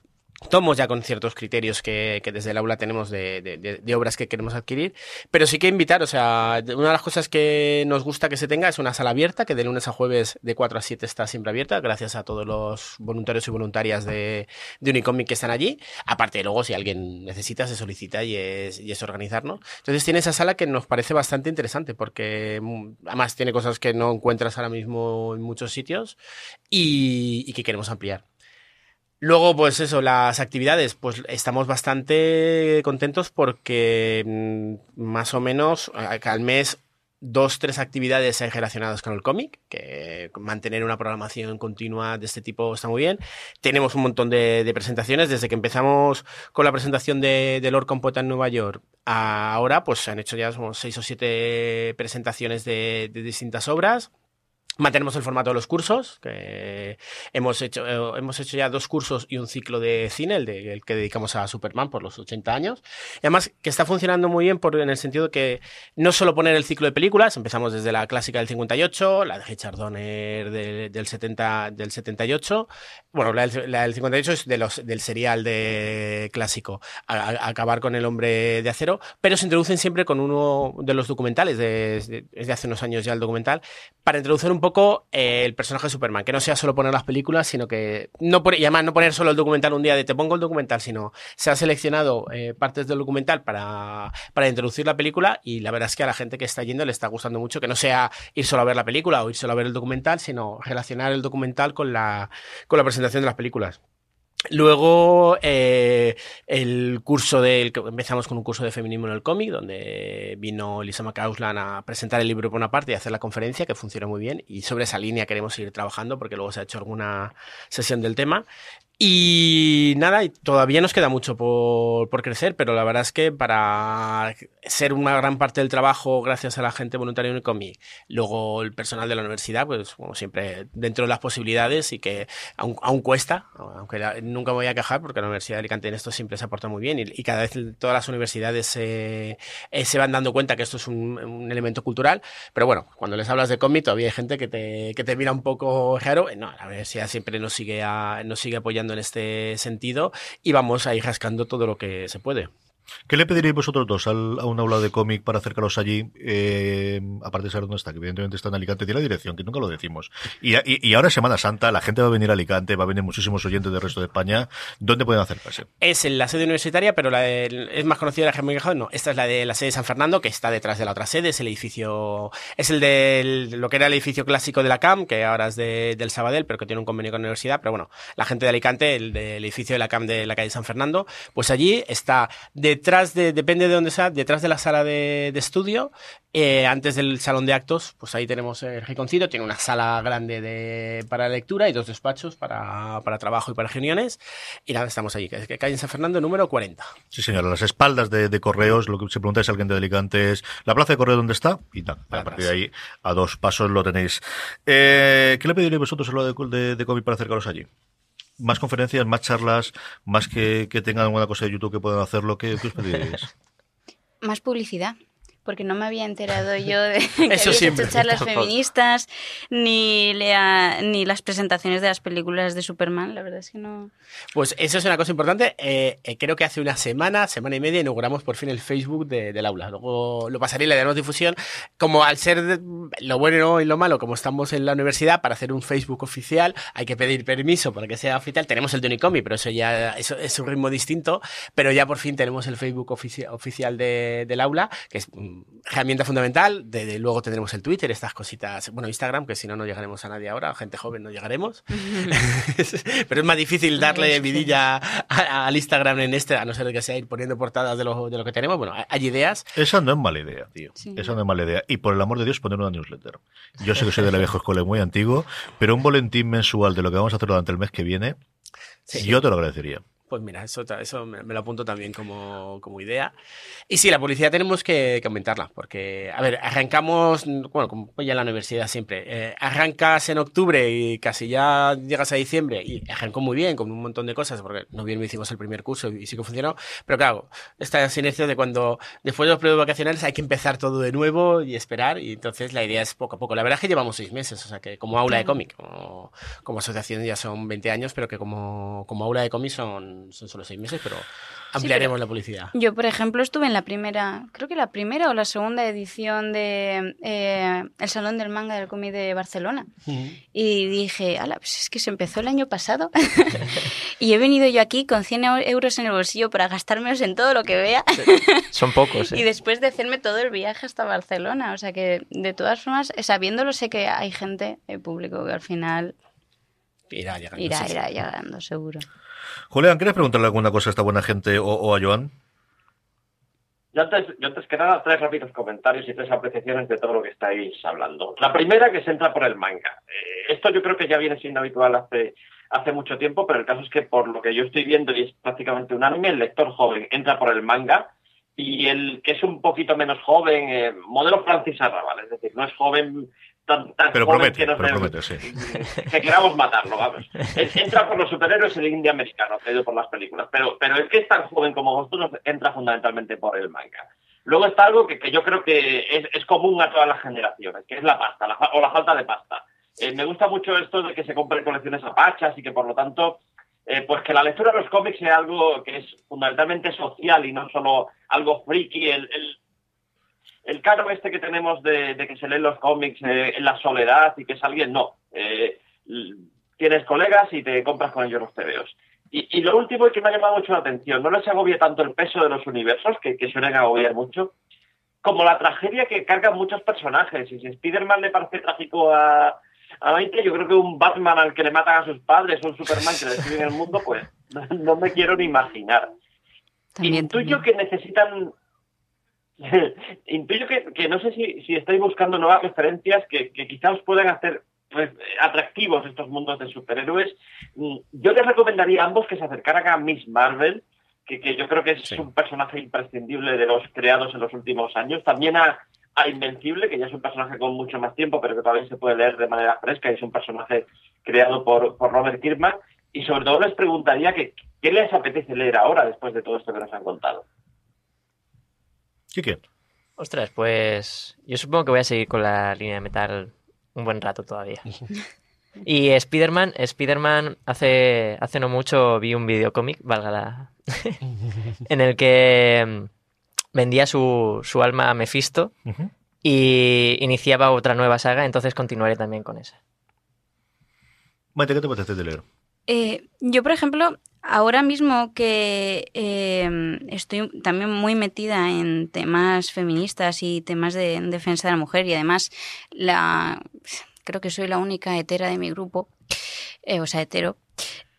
tomos ya con ciertos criterios que, desde el aula tenemos de, obras que queremos adquirir, pero sí que invitar, o sea, una de las cosas que nos gusta que se tenga es una sala abierta, que de lunes a jueves de 4 a 7 está siempre abierta, gracias a todos los voluntarios y voluntarias de, Unicomic que están allí. Aparte, luego, si alguien necesita, se solicita y es, y organizarnos. Entonces tiene esa sala que nos parece bastante interesante, porque mm, además tiene cosas que no encuentras ahora mismo en muchos sitios y que queremos ampliar. Luego, pues eso, las actividades, pues estamos bastante contentos porque mm, más o menos al mes dos, tres actividades relacionadas con el cómic, que mantener una programación continua de este tipo está muy bien. Tenemos un montón de, presentaciones, desde que empezamos con la presentación de, Lord Compota en Nueva York ahora, pues se han hecho ya seis o siete presentaciones de distintas obras. Mantenemos el formato de los cursos, que hemos hecho, eh, hemos hecho ya dos cursos y un ciclo de cine, el, de, el que dedicamos a Superman por los 80 años. Y además que está funcionando muy bien por, en el sentido que no solo poner el ciclo de películas, empezamos desde la clásica del 58, la de Richard Donner del, del, 70, del 78, bueno, la la del 58 es de los, del serial de clásico, acabar con el hombre de acero, pero se introducen siempre con uno de los documentales, de, de, hace unos años ya el documental, para introducir un poco eh, el personaje de Superman, que no sea solo poner las películas, sino que no y además no poner solo el documental un día de te pongo el documental, sino se ha seleccionado eh, partes del documental para, para introducir la película y la verdad es que a la gente que está yendo le está gustando mucho que no sea ir solo a ver la película o ir solo a ver el documental, sino relacionar el documental con la, con la presentación de las películas. Luego, eh, el curso del. Empezamos con un curso de feminismo en el cómic, donde vino Lisa McCausland a presentar el libro por una parte y hacer la conferencia, que funciona muy bien. Y sobre esa línea queremos seguir trabajando, porque luego se ha hecho alguna sesión del tema. Y nada, todavía nos queda mucho por, por, crecer, pero la verdad es que para ser una gran parte del trabajo, gracias a la gente voluntaria cómic, luego el personal de la universidad, pues como siempre, dentro de las posibilidades y que aún, aún cuesta, aunque la, nunca me voy a quejar porque la Universidad de Alicante en esto siempre se aporta muy bien y, y cada vez todas las universidades eh, eh, se van dando cuenta que esto es un, un, elemento cultural, pero bueno, cuando les hablas de cómic todavía hay gente que te, que te mira un poco raro, no, la universidad siempre nos sigue, a, nos sigue apoyando en este sentido y vamos a ir rascando todo lo que se puede. ¿Qué le pediríais vosotros dos al, a un aula de cómic para acercaros allí? Eh, aparte de saber dónde está, que evidentemente está en Alicante, tiene la dirección, que nunca lo decimos. Y, y, y, ahora Semana Santa, la gente va a venir a Alicante, va a venir muchísimos oyentes del resto de España. ¿Dónde pueden acercarse? Es en la sede universitaria, pero la de, es más conocida la Germán No, esta es la de la sede de San Fernando, que está detrás de la otra sede. Es el edificio, es el de lo que era el edificio clásico de la CAM, que ahora es de, del Sabadell, pero que tiene un convenio con la universidad. Pero bueno, la gente de Alicante, el del edificio de la CAM de la calle San Fernando, pues allí está detrás de, depende de donde sea, detrás de la sala de, de estudio, eh, antes del salón de actos, pues ahí tenemos el Riconcito, tiene una sala grande de, para lectura y dos despachos para, para trabajo y para reuniones. Y nada, estamos allí, que calle en San Fernando, número 40. Sí, señor, a las espaldas de, de, correos, lo que se pregunta es alguien de Alicante es la plaza de correo dónde está y nada, a partir de ahí a dos pasos lo tenéis. Eh, ¿Qué le pediréis vosotros a lo de, de, de COVID para acercaros allí? Más conferencias, más charlas, más que, que tengan alguna cosa de YouTube que puedan hacerlo, ¿qué, qué os pediréis? Más publicidad porque no me había enterado yo de que Eso siempre, hecho charlas feministas ni, lea, ni las presentaciones de las películas de Superman. La verdad es que no. Pues eso es una cosa importante. Eh, eh, creo que hace una semana, semana y media, inauguramos por fin el Facebook de, del aula. Luego lo pasaré y le daremos difusión. Como al ser de, lo bueno y lo malo, como estamos en la universidad, para hacer un Facebook oficial hay que pedir permiso para que sea oficial. Tenemos el de Unicomi, pero eso ya eso es un ritmo distinto. Pero ya por fin tenemos el Facebook ofici oficial de, del aula, que es herramienta fundamental. De, de, luego tendremos el Twitter, estas cositas. Bueno, Instagram, que si no, no llegaremos a nadie ahora. Gente joven no llegaremos. Pero es más difícil darle vidilla a, al Instagram en este, a no ser que sea ir poniendo portadas de lo, de lo que tenemos. Bueno, hay ideas. Esa no es mala idea, tío. Sí. Esa no es mala idea. Y por el amor de Dios, poner una newsletter. Yo sé que soy de la vieja escuela y muy antiguo, pero un boletín mensual de lo que vamos a hacer durante el mes que viene, sí. yo te lo agradecería. Pues mira, eso, eso me, lo apunto también como, como idea. Y sí, la publicidad tenemos que, que, aumentarla, porque, a ver, arrancamos, bueno, como ya en la universidad siempre, eh, arrancas en octubre y casi ya llegas a diciembre y arrancó muy bien, con un montón de cosas, porque en noviembre hicimos el primer curso y sí que funcionó, pero claro, esta inercia de cuando después de los periodos vacacionales hay que empezar todo de nuevo y esperar, y entonces la idea es poco a poco. La verdad es que llevamos seis meses, o sea que como aula de cómic, como, como asociación ya son 20 años, pero que como, como aula de cómic son son solo seis meses, pero ampliaremos sí, pero la publicidad. Yo, por ejemplo, estuve en la primera, creo que la primera o la segunda edición de eh, El Salón del Manga del Cómic de Barcelona. Uh -huh. Y dije, ala, pues es que se empezó el año pasado. y he venido yo aquí con 100 euros en el bolsillo para gastármelos en todo lo que vea. Son pocos, ¿eh? Y después de hacerme todo el viaje hasta Barcelona. O sea que, de todas formas, sabiéndolo, sé que hay gente, el público, que al final irá llegando, irá, irá llegando seguro. Julián, ¿quieres preguntarle alguna cosa a esta buena gente o, a Joan? Yo antes, yo antes que nada, tres rápidos comentarios y tres apreciaciones de todo lo que estáis hablando. La primera que se entra por el manga. Eh, esto yo creo que ya viene siendo habitual hace, hace mucho tiempo, pero el caso es que por lo que yo estoy viendo, y es prácticamente un anime, el lector joven entra por el manga y el que es un poquito menos joven, eh, modelo Francis Arrabal, es decir, no es joven tan, tan pero joven promete, que, nos pero debe- promete, sí. que queramos matarlo, vamos. Es- entra por los superhéroes el indie americano, traído por las películas, pero, pero el que es tan joven como vosotros entra fundamentalmente por el manga. Luego está algo que, que yo creo que es, es común a todas las generaciones, que es la pasta, la o la falta de pasta. Eh, me gusta mucho esto de que se compren colecciones apachas y que por lo tanto, eh, pues que la lectura de los cómics sea algo que es fundamentalmente social y no solo algo friki. El, el, el caro este que tenemos de, de que se leen los cómics eh, en la soledad y que es alguien, no. Eh, tienes colegas y te compras con ellos los tebeos. Y, y lo último y que me ha llamado mucho la atención, no les agobia tanto el peso de los universos, que, que suelen agobiar mucho, como la tragedia que cargan muchos personajes. Y si Spider-Man le parece trágico a, a Maite, yo creo que un Batman al que le matan a sus padres, un Superman que le destruyen el mundo, pues no me quiero ni imaginar. También, Intuyo que necesitan. Intuyo que, que no sé si, si estáis buscando nuevas referencias que, que quizás os puedan hacer pues, atractivos estos mundos de superhéroes. Mm, Yo les recomendaría a ambos que se acercaran a Miss Marvel, que, que yo creo que es un personaje imprescindible de los creados en los últimos años. También a, a Invencible, que ya es un personaje con mucho más tiempo, pero que todavía se puede leer de manera fresca y es un personaje creado por, por Robert Kirkman. Y sobre todo les preguntaría que, qué les apetece leer ahora después de todo esto que nos han contado. Ostras, pues yo supongo que voy a seguir con la línea de metal un buen rato todavía. Y Spider-Man, Spider-Man hace, hace no mucho vi un videocómic, valga la... en el que mm, vendía su, su alma a Mephisto y iniciaba otra nueva saga, entonces continuaré también con esa. Maite, ¿qué te apetece de leer? Eh, yo, por ejemplo, ahora mismo que eh, estoy también muy metida en temas feministas y temas de defensa de la mujer y además la creo que soy la única hetera de mi grupo, eh, o sea, hetero.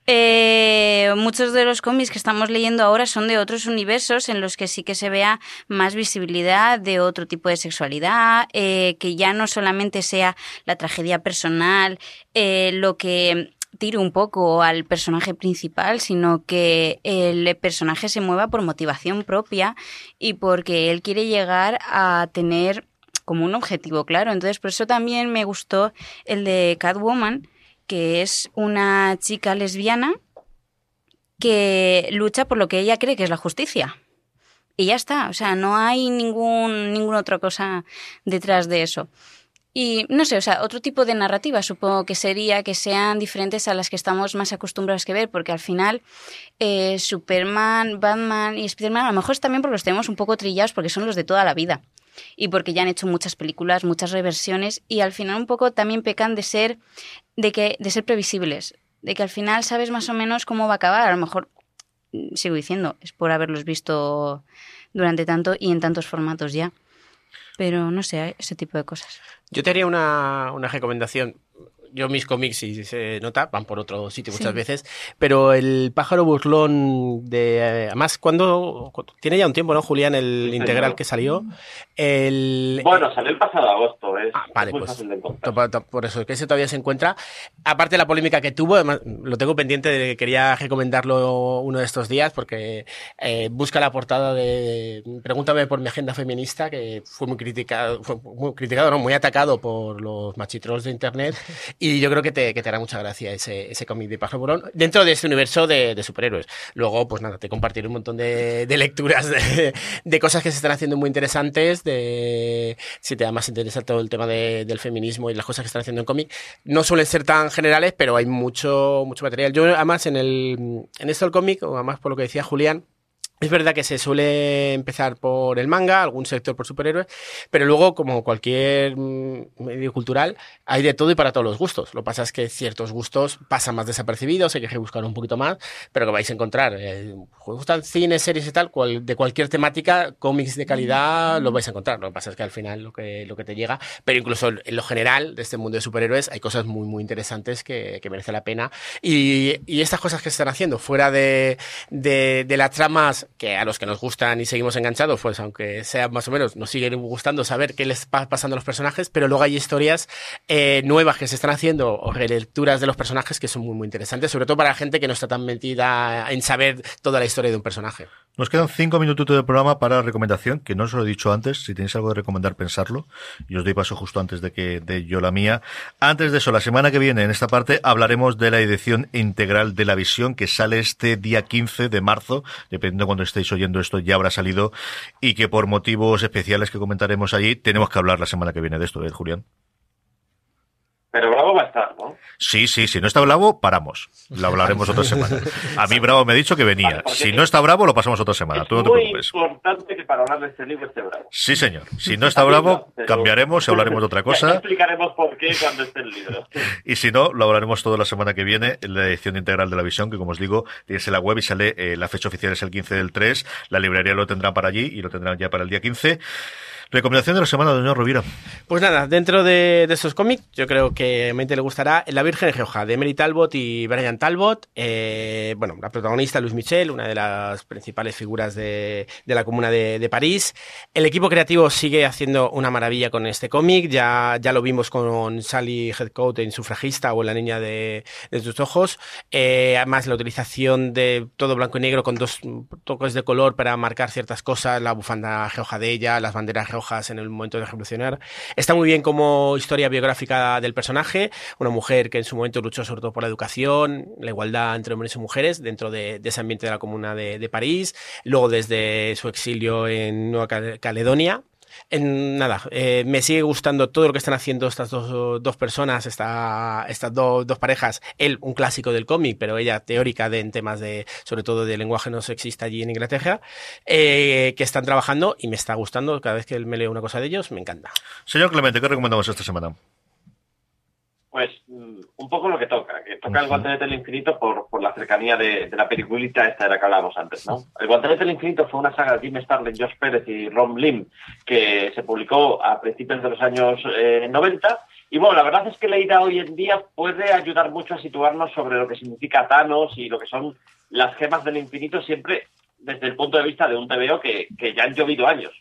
Eh, muchos de los cómics que estamos leyendo ahora son de otros universos en los que sí que se vea más visibilidad de otro tipo de sexualidad, eh, que ya no solamente sea la tragedia personal, lo que un poco al personaje principal, sino que el personaje se mueva por motivación propia y porque él quiere llegar a tener como un objetivo claro. Entonces, por eso también me gustó el de Catwoman, que es una chica lesbiana que lucha por lo que ella cree que es la justicia. Y ya está, o sea, no hay ningún, ninguna otra cosa detrás de eso. Y no sé, o sea, otro tipo de narrativa supongo que sería que sean diferentes a las que estamos más acostumbrados que ver, porque al final eh, Superman, Batman y Spider-Man a lo mejor es también porque los tenemos un poco trillados porque son los de toda la vida y porque ya han hecho muchas películas, muchas reversiones y al final un poco también pecan de ser de que de ser previsibles, de que al final sabes más o menos cómo va a acabar, a lo mejor mm, sigo diciendo, es por haberlos visto durante tanto y en tantos formatos ya. Pero no sé, ese tipo de cosas. Yo te haría una, una recomendación. Yo mis cómics, si se nota, van por otro sitio muchas Sí. veces, pero el pájaro burlón de... eh, Además, cuando... Tiene ya un tiempo, ¿no, Julián? El Sí, integral que salió. El, Bueno, salió el pasado agosto, es, Ah, vale, es muy pues, fácil de encontrar. to- to- Por eso, que ese todavía se encuentra. Aparte de la polémica que tuvo, además, lo tengo pendiente de que quería recomendarlo uno de estos días porque eh, busca la portada de Pregúntame por mi agenda feminista, que fue muy criticado, fue muy criticado, no, muy atacado por los machitrolls de internet. Y yo creo que te, que te hará mucha gracia ese, ese cómic de Pájaro Burón dentro de este universo de, superhéroes. Luego, pues nada, te compartiré un montón de, de lecturas de, cosas que se están haciendo muy interesantes, de si te da más interesa todo el tema de- del feminismo y las cosas que están haciendo en cómic. No suelen ser tan generales, pero hay mucho, mucho material. Yo, además, en, el, en esto del cómic, o además por lo que decía Julián, es verdad que se suele empezar por el manga, algún sector por superhéroes, pero luego, como cualquier mm, medio cultural, hay de todo y para todos los gustos. Lo que pasa es que ciertos gustos pasan más desapercibidos, hay que buscar un poquito más, pero que vais a encontrar. Eh, gustan cines, series y tal, de cualquier temática, cómics de calidad, lo vais a encontrar. Lo que pasa es que al final lo que, lo que te llega, pero incluso en lo general de este mundo de superhéroes hay cosas muy, muy interesantes que, que merece la pena. Y, y estas cosas que se están haciendo fuera de, de las tramas que a los que nos gustan y seguimos enganchados, pues aunque sea más o menos, nos siguen gustando saber qué les va pasando a los personajes, pero luego hay historias eh, nuevas que se están haciendo o relecturas de los personajes que son muy, muy interesantes, sobre todo para la gente que no está tan metida en saber toda la historia de un personaje. Nos quedan cinco minutos de programa para la recomendación, que no os lo he dicho antes. Si tenéis algo de recomendar, pensarlo. Y os doy paso justo antes de que de yo la mía. Antes de eso, la semana que viene, en esta parte, hablaremos de la edición integral de la visión, que sale este día 15 de marzo. Dependiendo de cuando estéis oyendo esto, ya habrá salido. Y que por motivos especiales que comentaremos allí, tenemos que hablar la semana que viene de esto, ¿eh, Julián? Pero Bravo va a estar. Sí, sí, si no está Bravo, paramos. Lo hablaremos otra semana. A mí Bravo me ha dicho que venía. si no está Bravo, lo pasamos otra semana. Es Tú no te muy preocupes. importante que para hablar de este libro esté Bravo. Sí, señor. Si no está Bravo, cambiaremos y hablaremos de otra Ya- ya cosa. explicaremos por qué cuando esté el libro. Y si no, lo hablaremos toda la semana que viene en la edición integral de la visión, que como os digo, tienes en la web y sale, eh, la fecha oficial es el 15 del 3. La librería lo tendrá para allí y lo tendrán ya para el día 15. Recomendación de la semana, doña Rovira. Pues nada, dentro de, de cómics, yo creo que a mente le gustará La Virgen Rioja, de Mary Talbot y Brian Talbot. Eh, bueno, la protagonista, Luis Michel, una de las principales figuras de, de la comuna de, de París. El equipo creativo sigue haciendo una maravilla con este cómic. Ya, ya lo vimos con Sally Headcoat en Sufragista o en La Niña de, de tus ojos. Eh, además, la utilización de todo blanco y negro con dos toques de color para marcar ciertas cosas, la bufanda roja de ella, las banderas rojas en el momento de revolucionar. Está muy bien como historia biográfica del personaje, una mujer que en su momento luchó sobre todo por la educación, la igualdad entre hombres y mujeres dentro de, ese ambiente de la comuna de, de París, luego desde su exilio en Nueva Cal- Caledonia. En, nada, eh, me sigue gustando todo lo que están haciendo estas dos, dos personas, esta, estas dos, parejas. Él, un clásico del cómic, pero ella teórica de, en temas de, sobre todo de lenguaje no sexista allí en Inglaterra, eh, que están trabajando y me está gustando. Cada vez que me leo una cosa de ellos, me encanta. Señor Clemente, ¿qué recomendamos esta semana? Pues mm, un poco lo que toca, que toca el guantelete del infinito por, por la cercanía de, de la peliculita esta de la que hablábamos antes, ¿no? El guantelete del infinito fue una saga de Jim Starlin, Josh Pérez y Ron Lim que se publicó a principios de los años eh, 90 y bueno, la verdad es que leída hoy en día puede ayudar mucho a situarnos sobre lo que significa Thanos y lo que son las gemas del infinito siempre desde el punto de vista de un TVO que, que ya han llovido años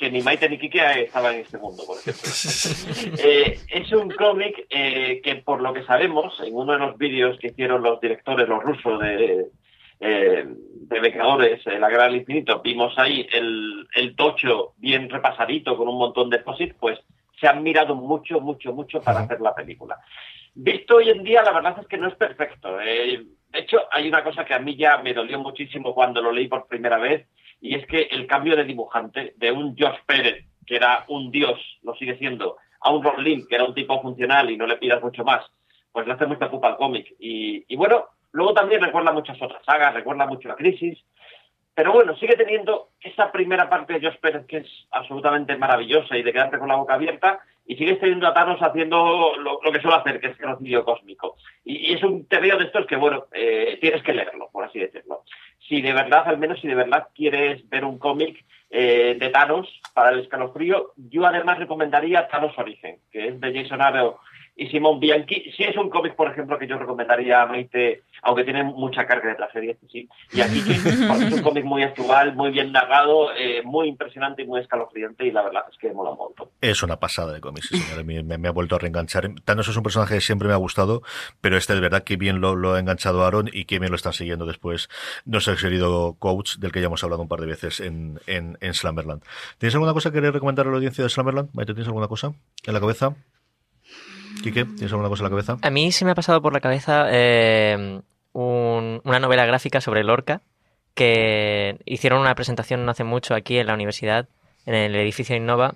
que ni Maite ni Kike estaban en este mundo, por ejemplo. Eh, es un cómic eh, que, por lo que sabemos, en uno de los vídeos que hicieron los directores, los rusos de, eh, de Vengadores, eh, La del Infinito, vimos ahí el, el tocho bien repasadito con un montón de posit, pues se han mirado mucho, mucho, mucho para hacer la película. Visto hoy en día, la verdad es que no es perfecto. De hecho, hay una cosa que a mí ya me dolió muchísimo cuando lo leí por primera vez, y es que el cambio de dibujante de un Josh Pérez, que era un dios, lo sigue siendo, a un Ron Lim, que era un tipo funcional y no le pidas mucho más, pues le hace mucha culpa al cómic. Y, y bueno, luego también recuerda muchas otras sagas, recuerda mucho la crisis, pero bueno, sigue teniendo esa primera parte de Josh Pérez que es absolutamente maravillosa y de quedarte con la boca abierta, y sigues teniendo a Thanos haciendo lo, que suele hacer, que es genocidio cósmico. Y, es un TVO de estos que, bueno, eh, tienes que leerlo, por así decirlo. Si de verdad, al menos si de verdad quieres ver un cómic eh, de Thanos para el escalofrío, yo además recomendaría Thanos Origen, que es de Jason Aaron y Simón Bianchi. Sí es un cómic, por ejemplo, que yo recomendaría a Maite, aunque tiene mucha carga de tragedia, sí, y aquí es un cómic muy actual, muy bien narrado, eh, muy impresionante y muy escalofriante, y la verdad es que mola un montón. Es una pasada de cómics, sí, Me, ha vuelto a reenganchar. Thanos es un personaje que siempre me ha gustado, pero este de verdad que bien lo, ha enganchado Aaron y que bien lo están siguiendo después nuestro querido coach, del que ya hemos hablado un par de veces en, en, en Slammerland. ¿Tienes alguna cosa que querer recomendar a la audiencia de Slammerland? Maite, ¿tienes alguna cosa en la cabeza? ¿Tienes alguna cosa en la cabeza? A mí se me ha pasado por la cabeza eh, un- una novela gráfica sobre Lorca que hicieron una presentación no hace mucho aquí en la universidad, en el edificio Innova,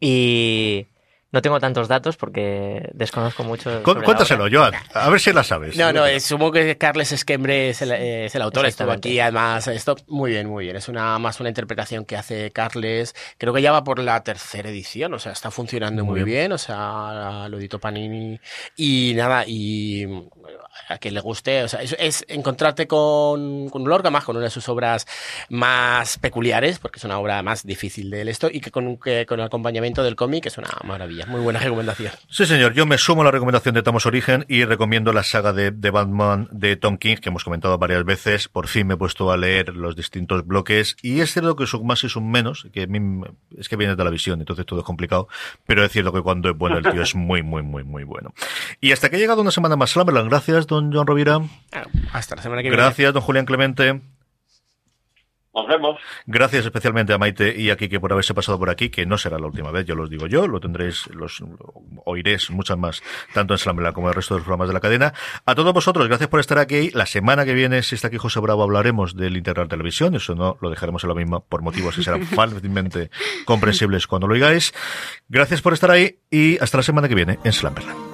y no tengo tantos datos porque desconozco mucho. Cu- sobre la Cuéntaselo. Joan. A ver si la sabes. No, no, eh, supongo que Carles Esquembre es el, eh, es el autor, estuvo aquí, además, esto muy bien, muy bien, es una más una interpretación que hace Carles, creo que ya va por la tercera edición, o sea, está funcionando Muy muy, bien. bien. o sea, lo editó Panini, y nada, y a quien le guste, o sea, es, es encontrarte con, con Lorca, más con una de sus obras más peculiares, porque es una obra más difícil de esto, y que con, que con el acompañamiento del cómic es una maravilla, muy buena recomendación. Sí, señor. Yo me sumo a la recomendación de Thanos Origen y recomiendo la saga de, de Batman de Tom King, que hemos comentado varias veces. Por fin me he puesto a leer los distintos bloques. Y es cierto que es un más y es un menos, que a mí me- es que viene de la visión, entonces todo es complicado. Pero es cierto que cuando es bueno el tío es muy, muy, muy, muy bueno. Y hasta que ha llegado una semana más Slammerland. Gracias, don John Rovira. Hasta la semana que viene. Gracias, don Julián Clemente. Nos vemos. Gracias especialmente a Maite y a Kike por haberse pasado por aquí, que no será la última vez, yo los digo yo, lo tendréis, los oiréis muchas más, tanto en Slambela como en el resto de los programas de la cadena. A todos vosotros, gracias por estar aquí. La semana que viene, si está aquí José Bravo, hablaremos del Integral Televisión, eso no lo dejaremos en lo mismo por motivos que serán fácilmente comprensibles cuando lo oigáis. Gracias por estar ahí y hasta la semana que viene en Slumberland.